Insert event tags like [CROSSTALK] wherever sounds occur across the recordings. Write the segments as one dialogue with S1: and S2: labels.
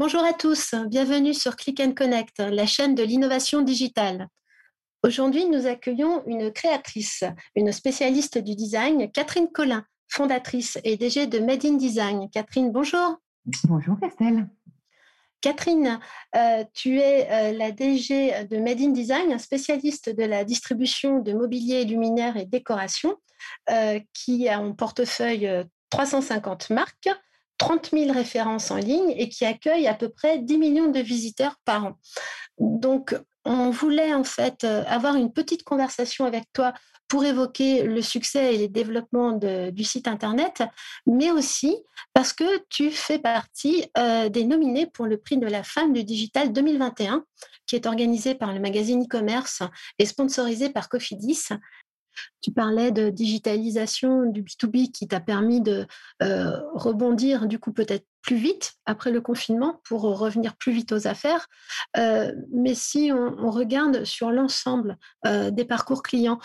S1: Bonjour à tous, bienvenue sur Click and Connect, la chaîne de l'innovation digitale. Aujourd'hui, nous accueillons une créatrice, une spécialiste du design, Catherine Collin, fondatrice et DG de Made in Design. Catherine, bonjour.
S2: Bonjour Estelle.
S1: Catherine, euh, tu es euh, la DG de Made in Design, spécialiste de la distribution de mobilier luminaire et décoration, euh, qui a en portefeuille 350 marques, 30 000 références en ligne et qui accueille à peu près 10 millions de visiteurs par an. Donc, on voulait en fait euh, avoir une petite conversation avec toi pour évoquer le succès et les développements du site Internet, mais aussi parce que tu fais partie euh, des nominés pour le prix de la femme du digital 2021, qui est organisé par le magazine e-commerce et sponsorisé par Cofidis. Tu parlais de digitalisation du B2B qui t'a permis de euh, rebondir du coup peut-être plus vite après le confinement pour revenir plus vite aux affaires. Euh, mais si on, regarde sur l'ensemble euh, des parcours clients,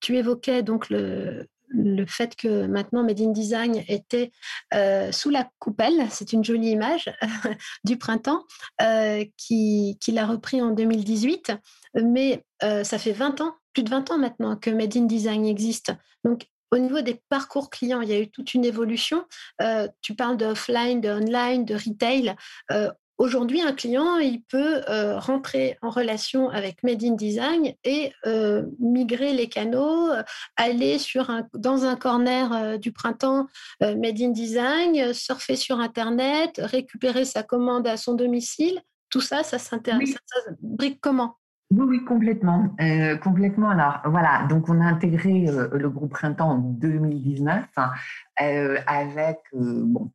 S1: tu évoquais donc le, fait que maintenant Made in Design était sous la coupelle, c'est une jolie image [LAUGHS] du printemps, qui l'a repris en 2018, mais ça fait 20 ans plus de 20 ans maintenant que Made in Design existe. Donc, au niveau des parcours clients, il y a eu toute une évolution. Euh, tu parles de offline, de online, de retail. Euh, aujourd'hui, un client, il peut euh, rentrer en relation avec Made in Design et migrer les canaux, aller sur un, dans un corner du printemps Made in Design, surfer sur Internet, récupérer sa commande à son domicile. Tout ça, ça s'intéresse. Ça, brique comment?
S2: Oui, oui, complètement. Euh, complètement. Alors, voilà, donc on a intégré euh, le groupe Printemps en 2019 hein, euh, avec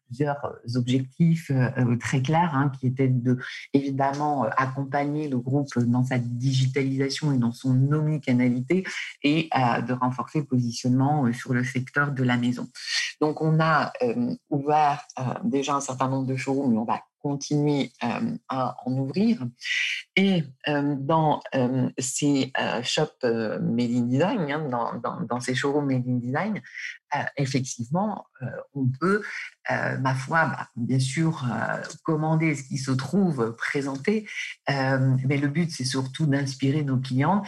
S2: plusieurs objectifs très clairs hein, qui étaient de, évidemment, accompagner le groupe dans sa digitalisation et dans son omnicanalité et de renforcer le positionnement sur le secteur de la maison. Donc, on a ouvert déjà un certain nombre de showrooms, mais on va continuer à en ouvrir. Et dans ces shops Made in Design, hein, dans, dans, dans, ces showrooms Made in Design, effectivement, on peut euh, ma foi, bah, bien sûr, euh, commander ce qui se trouve présenté, euh, mais le but, c'est surtout d'inspirer nos clients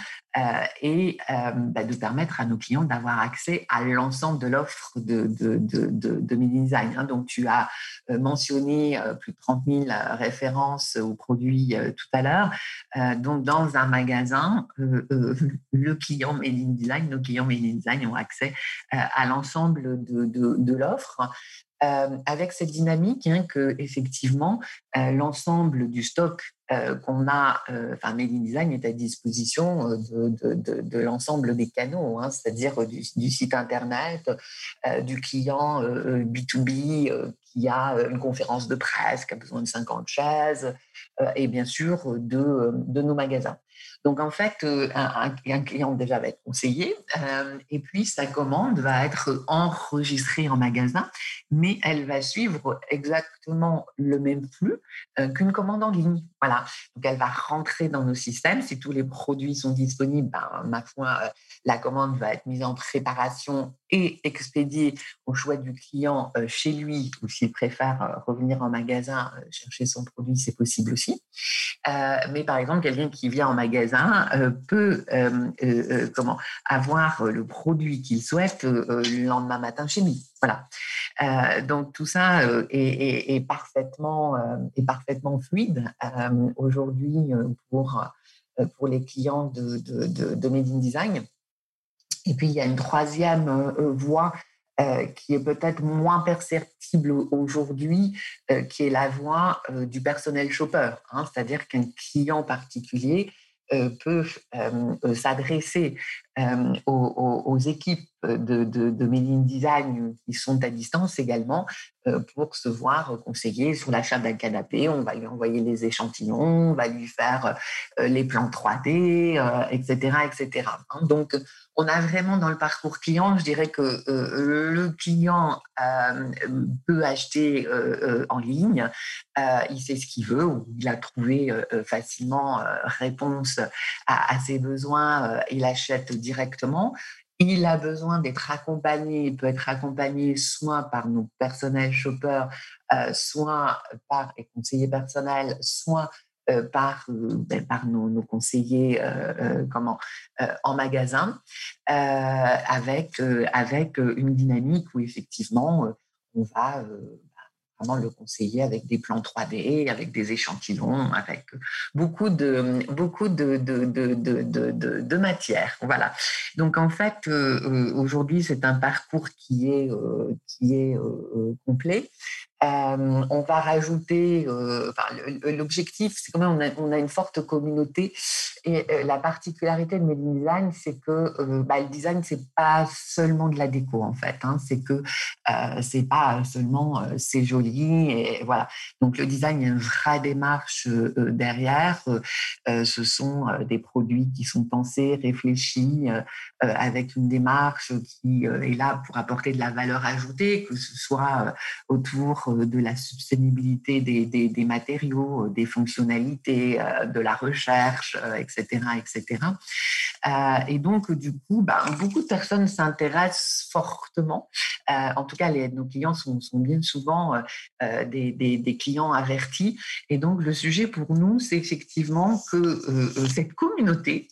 S2: et bah, de permettre à nos clients d'avoir accès à l'ensemble de l'offre de, de, de, de, Design. Hein. Donc, tu as mentionné plus de 30 000 références aux produits tout à l'heure. donc, dans un magasin, [LAUGHS] le client Made in Design, nos clients Made in Design ont accès à l'ensemble de, l'offre. Euh, avec cette dynamique hein, euh, l'ensemble du stock euh, qu'on a, enfin Made in Design est à disposition de, l'ensemble des canaux, hein, c'est-à-dire du, site internet, du client B2B qui a une conférence de presse, qui a besoin de 50 chaises, et bien sûr de, de nos magasins. Donc en fait, euh, un, client déjà va être conseillé euh, et puis sa commande va être enregistrée en magasin, mais elle va suivre exactement le même flux euh, qu'une commande en ligne. Voilà. Donc elle va rentrer dans nos systèmes. Si tous les produits sont disponibles, ben, ma foi, la commande va être mise en préparation et expédiée au choix du client chez lui ou s'il préfère revenir en magasin chercher son produit, c'est possible aussi. mais par exemple, quelqu'un qui vient en magasin euh, peut euh, euh, comment avoir le produit qu'il souhaite le lendemain matin chez lui. Voilà. donc tout ça est, parfaitement fluide aujourd'hui pour les clients de, de, de, Made in Design. Et puis il y a une troisième voie qui est peut-être moins perceptible aujourd'hui, qui est la voie du personnel shopper. Hein. C'est-à-dire qu'un client particulier euh, peut euh, aux, équipes de, de, de Design qui sont à distance également pour se voir conseiller sur l'achat d'un canapé. On va lui envoyer les échantillons, on va lui faire les plans 3D, etc., etc. Donc, on a vraiment dans le parcours client, je dirais que euh, le client euh, peut acheter euh, en ligne, il sait ce qu'il veut, il a trouvé facilement réponse à, ses besoins, il achète directement. Il a besoin d'être accompagné, il peut être accompagné soit par nos personnels shoppers, soit par les conseillers personnels, soit euh, par, euh, ben, par nos, conseillers euh, comment, en magasin, avec, avec une dynamique où effectivement on va le conseiller avec des plans 3D, avec des échantillons, avec beaucoup de, beaucoup de, de, de, de matière. Voilà. Donc en fait, aujourd'hui, c'est un parcours qui est, qui est complet euh, on va rajouter, euh, l'objectif, c'est quand même, on a, une forte communauté. Et euh, la particularité de Made Design, c'est que bah, le design, c'est pas seulement de la déco, en fait. Hein. c'est que c'est pas seulement c'est joli. Et voilà. Donc, le design, il y a une vraie démarche derrière. ce sont des produits qui sont pensés, réfléchis, avec une démarche qui est là pour apporter de la valeur ajoutée, que ce soit autour euh, de la sustainabilité des, matériaux, euh, des fonctionnalités, euh, de la recherche, etc. etc. et donc, du coup, bah, beaucoup de personnes s'intéressent fortement. en tout cas, nos clients sont, bien souvent des, clients avertis. Et donc, le sujet pour nous, c'est effectivement que cette communauté,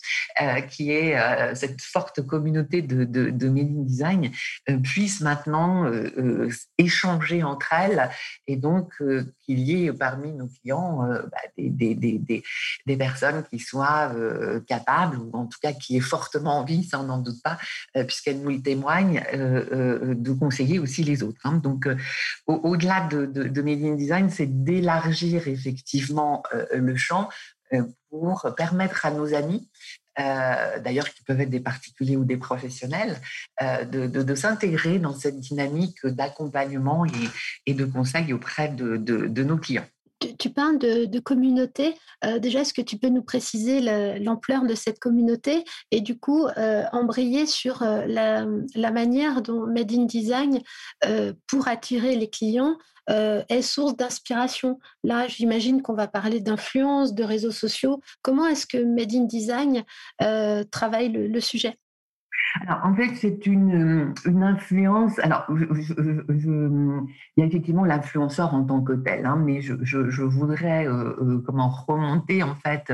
S2: qui est cette forte communauté de, de, de Design, puisse maintenant échanger entre elles et donc euh, qu'il y ait parmi nos clients euh, bah, des, personnes qui soient euh, capables, ou en tout cas qui aient fortement envie, ça on n'en doute pas, puisqu'elles nous le témoignent, de conseiller aussi les autres. Hein. Donc au-delà de, de, de Design, c'est d'élargir effectivement le champ pour permettre à nos amis euh, d'ailleurs qui peuvent être des particuliers ou des professionnels, euh, de, s'intégrer dans cette dynamique d'accompagnement et, de conseil auprès de, nos clients.
S1: Tu, parles de, communauté. Euh, déjà, est-ce que tu peux nous préciser l'ampleur de cette communauté et du coup embrayer sur la, la, manière dont Made in Design, pour attirer les clients, euh, est source d'inspiration? Là, j'imagine qu'on va parler d'influence, de réseaux sociaux. Comment est-ce que Made in Design euh, travaille le, sujet?
S2: Alors, en fait, c'est une, influence. Alors, il y a effectivement l'influenceur en tant que tel, hein, mais je, voudrais euh, comment remonter en fait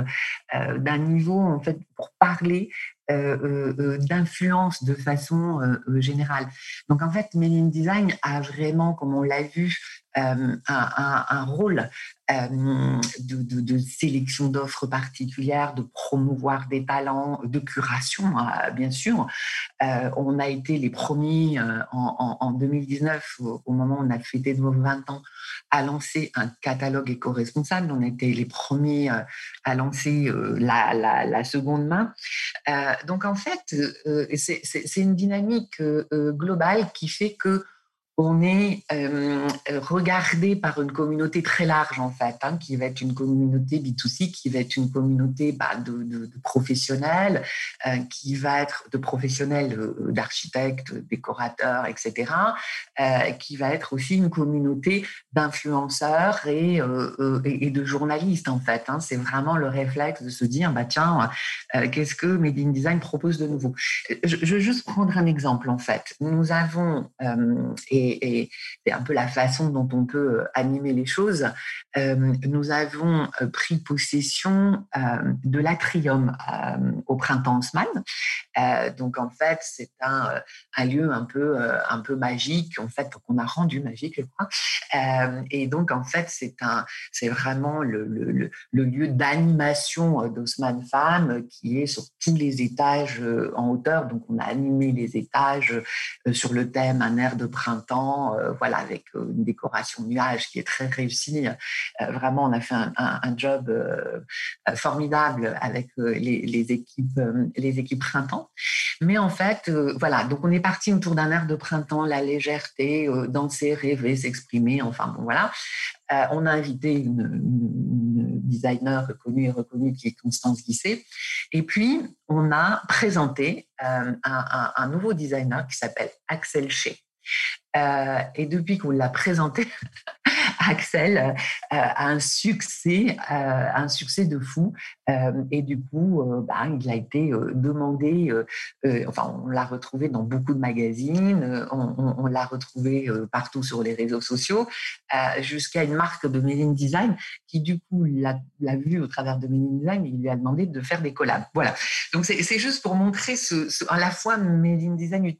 S2: d'un niveau en fait pour parler d'influence de façon générale. Donc, en fait, Made in Design a vraiment, comme on l'a vu, un, un, rôle de, sélection d'offres particulières, de promouvoir des talents, de curation, hein, bien sûr. on a été les premiers en, 2019, au, moment où on a fêté nos 20 ans, à lancer un catalogue éco-responsable. On était les premiers à lancer la, la, seconde main. donc en fait, c'est une dynamique globale qui fait que on est euh, regardé par une communauté très large en fait, hein, qui va être une communauté B2C, qui va être une communauté bah, de, professionnels, euh, qui va être de professionnels euh, d'architectes, décorateurs, etc., qui va être aussi une communauté d'influenceurs et, de journalistes en fait. Hein. C'est vraiment le réflexe de se dire, bah tiens, qu'est-ce que Made in Design propose de nouveau? Je, je, vais juste prendre un exemple en fait. Nous avons, et et, c'est un peu la façon dont on peut euh, animer les choses, euh, nous avons euh, pris possession de l'atrium au printemps Haussmann. donc en fait, c'est un, lieu un peu, magique, en fait, qu'on a rendu magique, je crois. et donc en fait, c'est un, c'est vraiment le, lieu d'animation d'Haussmann Femmes qui est sur tous les étages en hauteur. Donc on a animé les étages sur le thème un air de printemps printemps, voilà, avec une décoration nuage qui est très réussie. vraiment, on a fait un, job formidable avec les, équipes, les équipes printemps. Mais en fait, voilà, donc on est parti autour d'un air de printemps, la légèreté, danser, rêver, s'exprimer, enfin bon, voilà. on a invité une, designer reconnue et reconnue qui est Constance Guisset. Et puis, on a présenté un, un, nouveau designer qui s'appelle Axel Shea. Euh, et depuis qu'on l'a présenté, [LAUGHS] Axel euh, a un succès, euh, un succès de fou. et du coup, bah, il a été demandé, enfin, on l'a retrouvé dans beaucoup de magazines, on, l'a retrouvé partout sur les réseaux sociaux, jusqu'à une marque de Made in Design qui, du coup, l'a vu au travers de Made in Design et lui a demandé de faire des collabs. Voilà. Donc, c'est juste pour montrer ce, à la fois Made in Design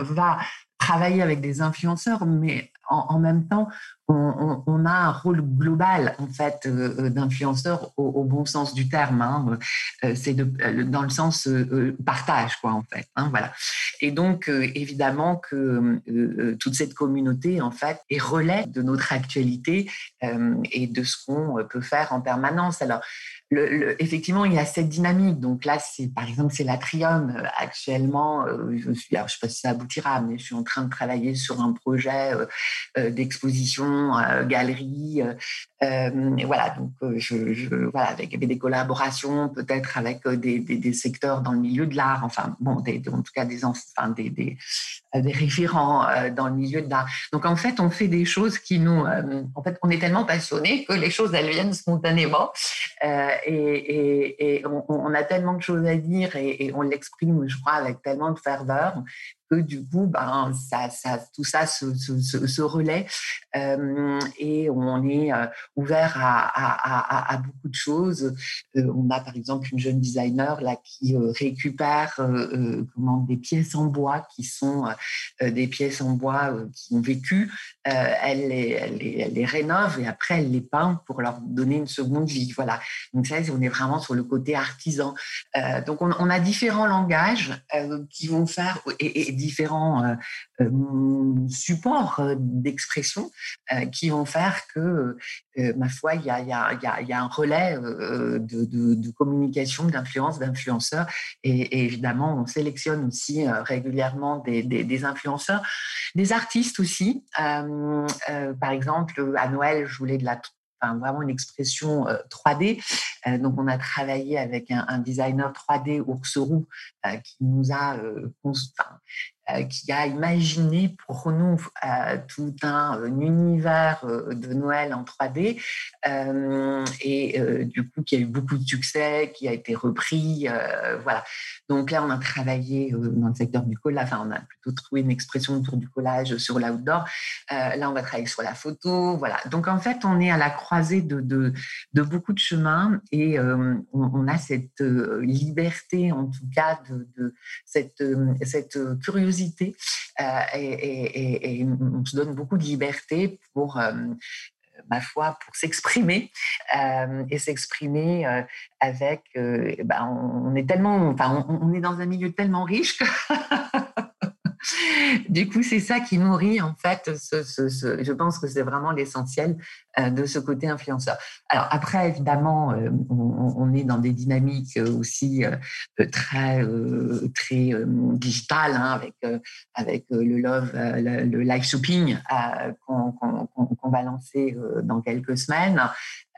S2: va travailler avec des influenceurs, mais en, même temps, on, a un rôle global en fait euh, euh, d'influenceur au, bon sens du terme. Hein. Euh, c'est dans le sens partage quoi en fait. Hein, voilà. Et donc évidemment que toute cette communauté en fait est relais de notre actualité et de ce qu'on peut faire en permanence. Alors effectivement, il y a cette dynamique. Donc là, c'est par exemple, c'est l'Atrium. Actuellement, je je sais pas si ça aboutira, mais je suis en train de travailler sur un projet d'exposition euh, galeries. Euh, euh, voilà, donc je, voilà, avec, des collaborations peut-être avec des, des, secteurs dans le milieu de l'art, enfin bon, en tout cas des, enfin, des, des, référents dans le milieu de l'art. Donc en fait, on fait des choses qui nous, en fait, on est tellement passionnés que les choses elles viennent spontanément et, on, a tellement de choses à dire et on l'exprime, je crois, avec tellement de ferveur que du coup, ben, ça, ça, tout ça se, relaie euh, et on est euh, ouvert à, beaucoup de choses. Euh, on a par exemple une jeune designer là qui récupère comment, des pièces en bois qui sont des pièces en bois qui ont vécu. elle, les, rénove et après elle les peint pour leur donner une seconde vie. Voilà. Donc ça, on est vraiment sur le côté artisan. donc on, a différents langages qui vont faire et différents euh, euh, supports euh, d'expression qui vont faire que, ma foi, il y a, un relais de, communication, d'influence, d'influenceurs. Et, évidemment, on sélectionne aussi régulièrement des, influenceurs, des artistes aussi. par exemple, à Noël, je voulais de la vraiment une expression 3D. donc, on a travaillé avec un, designer 3D, Ours Roux, qui nous a euh, qui a imaginé pour nous euh, tout un, univers euh, de Noël en 3D et du coup qui a eu beaucoup de succès, qui a été repris. voilà. Donc là, on a travaillé dans le secteur du collage, enfin on a plutôt trouvé une expression autour du collage sur l'outdoor. là, on va travailler sur la photo. Voilà. Donc en fait, on est à la croisée de, beaucoup de chemins et on, a cette liberté, en tout cas, de, de cette, cette curiosité euh, et, on se donne beaucoup de liberté pour euh, ma foi, pour s'exprimer euh, et s'exprimer avec. Ben, on, est tellement, enfin, on, est dans un milieu tellement riche [LAUGHS] du coup, c'est ça qui nourrit, en fait, je pense que c'est vraiment l'essentiel euh, de ce côté influenceur. Alors, après, évidemment, euh, on, est dans des dynamiques aussi euh, très, très digitales, hein, avec, avec le love, le, live shopping qu'on va lancer dans quelques semaines.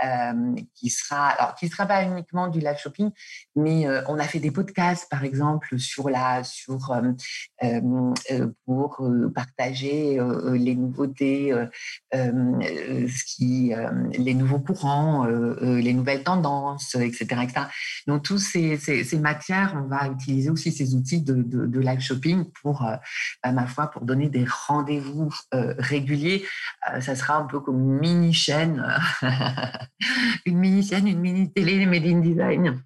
S2: Euh, qui sera alors qui sera pas uniquement du live shopping, mais euh, on a fait des podcasts par exemple sur la sur euh, pour partager les nouveautés, ce qui les nouveaux courants, les nouvelles tendances, etc., etc. Donc tous ces, ces, matières, on va utiliser aussi ces outils de, de, live shopping pour à ma foi pour donner des rendez-vous réguliers. ça sera un peu comme une mini chaîne [LAUGHS] [LAUGHS] une mini-scène, une mini-télé Made in Design.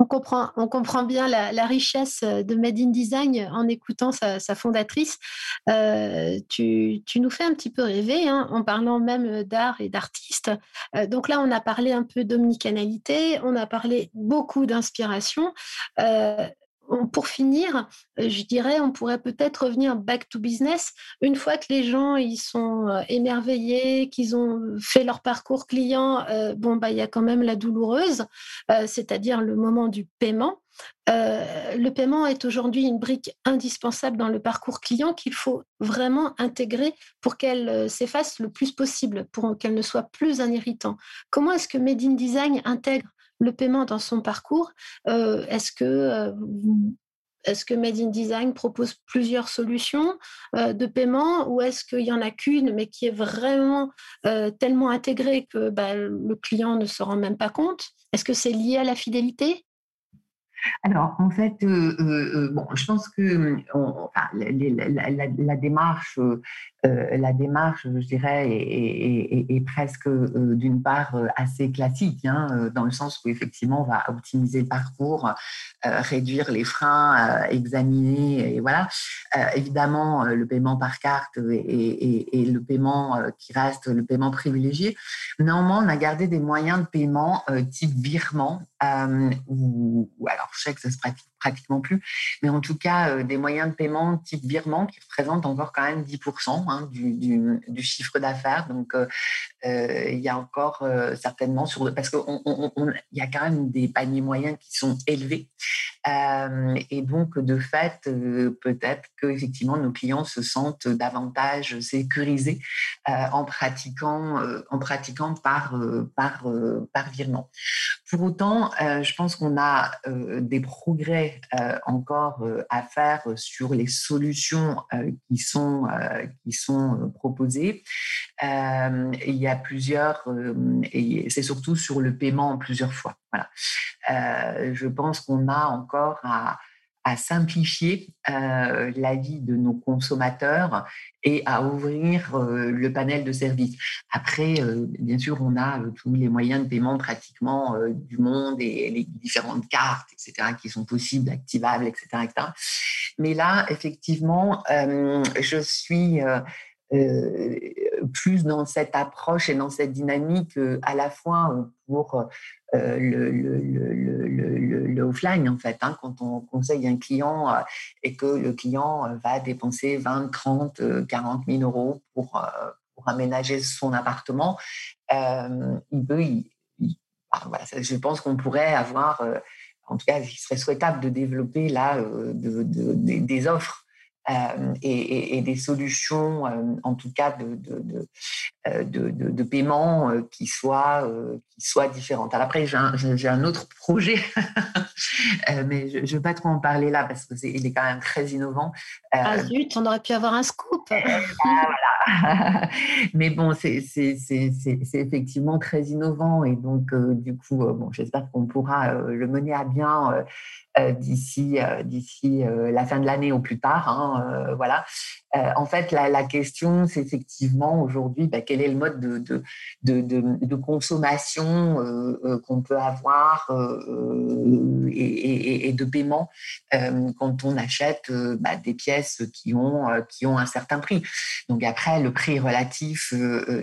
S1: On comprend, on comprend bien la, richesse de Made in Design en écoutant sa, fondatrice. Euh, tu, nous fais un petit peu rêver hein, en parlant même d'art et d'artistes. Euh, donc là, on a parlé un peu d'omnicanalité, on a parlé beaucoup d'inspiration. Euh, pour finir, je dirais, on pourrait peut-être revenir back to business une fois que les gens ils sont émerveillés, qu'ils ont fait leur parcours client. bon, bah, il y a quand même la douloureuse, c'est-à-dire le moment du paiement. le paiement est aujourd'hui une brique indispensable dans le parcours client qu'il faut vraiment intégrer pour qu'elle s'efface le plus possible, pour qu'elle ne soit plus un irritant. Comment est-ce que Made in Design intègre le paiement dans son parcours. Euh, est-ce que euh, est-ce que Made in Design propose plusieurs solutions euh, de paiement ou est-ce qu'il n'y en a qu'une mais qui est vraiment tellement intégrée que bah, le client ne se rend même pas compte? Est-ce que c'est lié à la fidélité?
S2: Alors, en fait, bon, je pense que la, démarche euh, la démarche, je dirais, est, presque euh, d'une part euh, assez classique, hein, dans le sens où effectivement on va optimiser le parcours, réduire les freins, examiner, et voilà. évidemment, le paiement par carte et, le paiement qui reste le paiement privilégié. Néanmoins, on a gardé des moyens de paiement type virement, ou, alors je sais que ça se pratique pratiquement plus, mais en tout cas des moyens de paiement type virement qui représentent encore quand même 10% hein, du, du, chiffre d'affaires. Donc il y a encore certainement sur parce qu'il y a quand même des paniers moyens qui sont élevés et donc de fait peut-être que effectivement nos clients se sentent davantage sécurisés en pratiquant en pratiquant par par par virement. Pour autant, je pense qu'on a des progrès euh, encore euh, à faire sur les solutions euh, qui sont, qui sont proposées. il y a plusieurs, et c'est surtout sur le paiement en plusieurs fois. Voilà. je pense qu'on a encore à, à simplifier euh, la vie de nos consommateurs et à ouvrir euh, le panel de services. Après, euh, bien sûr, on a tous les moyens de paiement pratiquement du monde et les différentes cartes, etc., qui sont possibles, activables, etc. etc. Mais là, effectivement, je suis plus dans cette approche et dans cette dynamique à la fois pour le, offline, en fait. Hein, quand on conseille un client euh, et que le client euh, va dépenser 20, 30, 40 000 euros pour, pour aménager son appartement, il peut. voilà, je pense qu'on pourrait avoir, en tout cas, il serait souhaitable de développer là de, des offres euh, et, des solutions, euh, en tout cas de, de, euh, de, paiement qui, soient, qui soient différentes. Alors après, j'ai un, autre projet, [LAUGHS] mais je ne vais pas trop en parler là parce qu'il est, quand même très innovant.
S1: Ah zut, on aurait pu avoir un scoop. [LAUGHS]
S2: voilà. [LAUGHS] mais bon, c'est effectivement très innovant et donc du coup, bon, j'espère qu'on pourra le mener à bien d'ici euh, d'ici euh, la fin de l'année ou plus tard. Hein, voilà. en fait, la, question, c'est effectivement aujourd'hui bah, quel est le mode de, de, de, de, consommation qu'on peut avoir et, et, de paiement quand on achète bah, des pièces qui ont, qui ont un certain prix. Donc après, le prix relatif,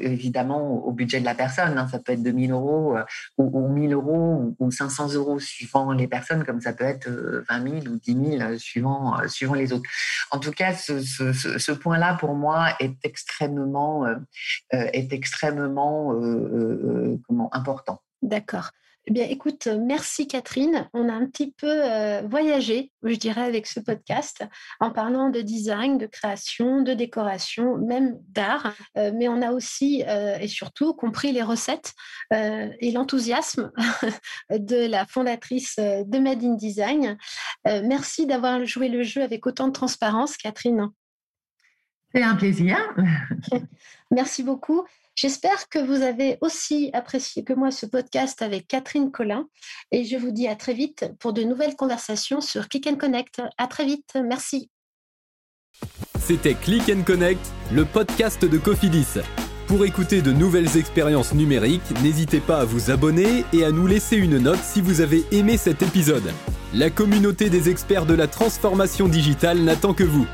S2: évidemment, au budget de la personne. Hein. ça peut être 2000 euros ou, ou 1000 euros ou 500 euros suivant les personnes, comme ça peut être 20 000 ou 10 000 suivant, euh, suivant les autres. En tout cas, ce, point-là, pour moi, est extrêmement, euh, euh, est extrêmement comment, important.
S1: D'accord. Eh bien, écoute, merci Catherine. On a un petit peu euh, voyagé, je dirais, avec ce podcast, en parlant de design, de création, de décoration, même d'art. Euh, mais on a aussi euh, et surtout compris les recettes et l'enthousiasme [LAUGHS] de la fondatrice de Made in Design. merci d'avoir joué le jeu avec autant de transparence, Catherine.
S2: C'est un plaisir. [LAUGHS]
S1: merci beaucoup. J'espère que vous avez aussi apprécié que moi ce podcast avec Catherine Collin et je vous dis à très vite pour de nouvelles conversations sur Click and Connect. À très vite, merci.
S3: C'était Click and Connect, le podcast de Cofidis. Pour écouter de nouvelles expériences numériques, n'hésitez pas à vous abonner et à nous laisser une note si vous avez aimé cet épisode. La communauté des experts de la transformation digitale n'attend que vous.